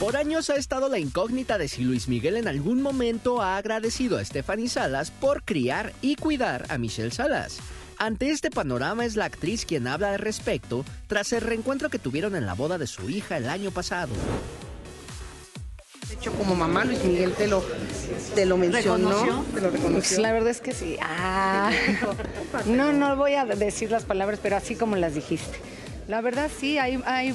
Por años ha estado la incógnita de si Luis Miguel en algún momento ha agradecido a Stephanie Salas por criar y cuidar a Michelle Salas. Ante este panorama es la actriz quien habla al respecto tras el reencuentro que tuvieron en la boda de su hija el año pasado. De hecho, como mamá, Luis Miguel te lo, te lo mencionó, ¿Reconoció? te lo reconoció. La verdad es que sí. Ah, no, no voy a decir las palabras, pero así como las dijiste. La verdad sí, hay, hay,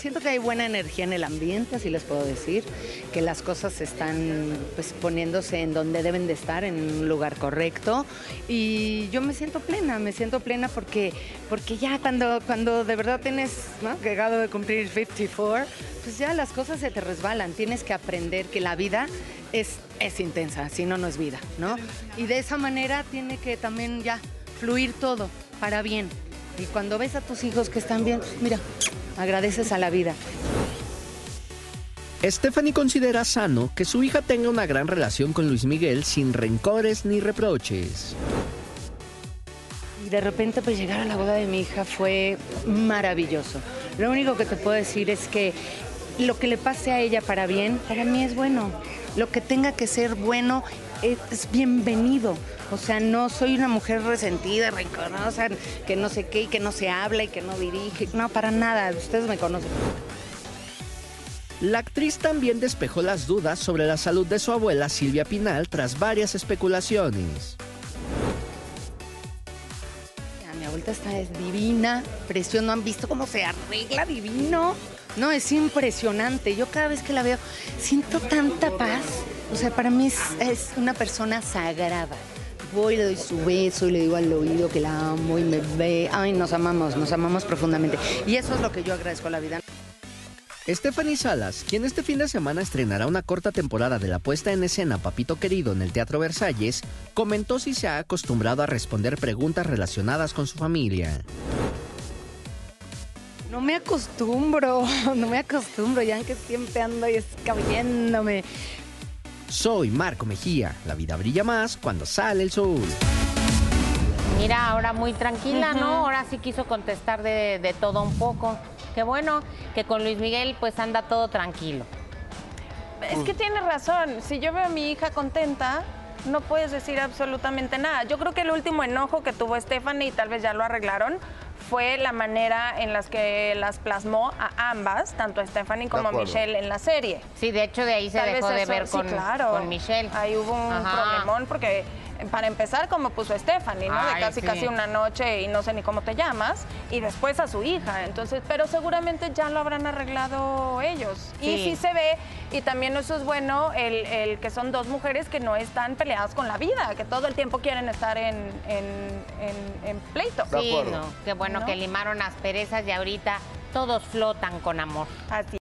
siento que hay buena energía en el ambiente, así les puedo decir, que las cosas están pues poniéndose en donde deben de estar, en un lugar correcto. Y yo me siento plena, me siento plena porque, porque ya cuando, cuando de verdad tienes, ¿no? Llegado de cumplir 54, pues ya las cosas se te resbalan. Tienes que aprender que la vida es, es intensa, si no, no es vida, ¿no? Y de esa manera tiene que también ya fluir todo para bien. Y cuando ves a tus hijos que están bien, mira, agradeces a la vida. Stephanie considera sano que su hija tenga una gran relación con Luis Miguel sin rencores ni reproches. Y de repente pues llegar a la boda de mi hija fue maravilloso. Lo único que te puedo decir es que lo que le pase a ella para bien, para mí es bueno. Lo que tenga que ser bueno es, bienvenido. O sea, no soy una mujer resentida, rencorosa, que no sé qué y que no se habla y que no dirige. No, para nada. Ustedes me conocen. La actriz también despejó las dudas sobre la salud de su abuela Silvia Pinal tras varias especulaciones. Mi abuelita está es divina, preciosa, ¿no han visto cómo se arregla divino? No, es impresionante. Yo cada vez que la veo siento tanta paz. O sea, para mí es, es una persona sagrada. Voy, le doy su beso y le digo al oído que la amo y me ve. Ay, nos amamos, nos amamos profundamente. Y eso es lo que yo agradezco a la vida. Stephanie Salas, quien este fin de semana estrenará una corta temporada de la puesta en escena Papito Querido en el Teatro Versalles, comentó si se ha acostumbrado a responder preguntas relacionadas con su familia. No me acostumbro, no me acostumbro, ya que siempre ando y escabeándome. Soy Marco Mejía, la vida brilla más cuando sale el sol. Mira, ahora muy tranquila, ¿no? Ahora sí quiso contestar de, de todo un poco. Qué bueno que con Luis Miguel pues anda todo tranquilo. Es que tiene razón. Si yo veo a mi hija contenta, no puedes decir absolutamente nada. Yo creo que el último enojo que tuvo Stephanie, y tal vez ya lo arreglaron, fue la manera en las que las plasmó a ambas, tanto a Stephanie como a. Michelle en la serie. Sí, de hecho de ahí se Tal dejó de eso- ver sí, con, claro. con Michelle. Ahí hubo un Ajá. problemón porque para empezar como puso Stephanie, ¿no? Ay, de casi sí. casi una noche y no sé ni cómo te llamas y después a su hija. Entonces, pero seguramente ya lo habrán arreglado ellos. Y Sí. se ve y también eso es bueno el, el que son dos mujeres que no están peleadas con la vida, que todo el tiempo quieren estar en, en, en- en pleito. Sí, no, qué bueno ¿No? que limaron asperezas y ahorita todos flotan con amor. Así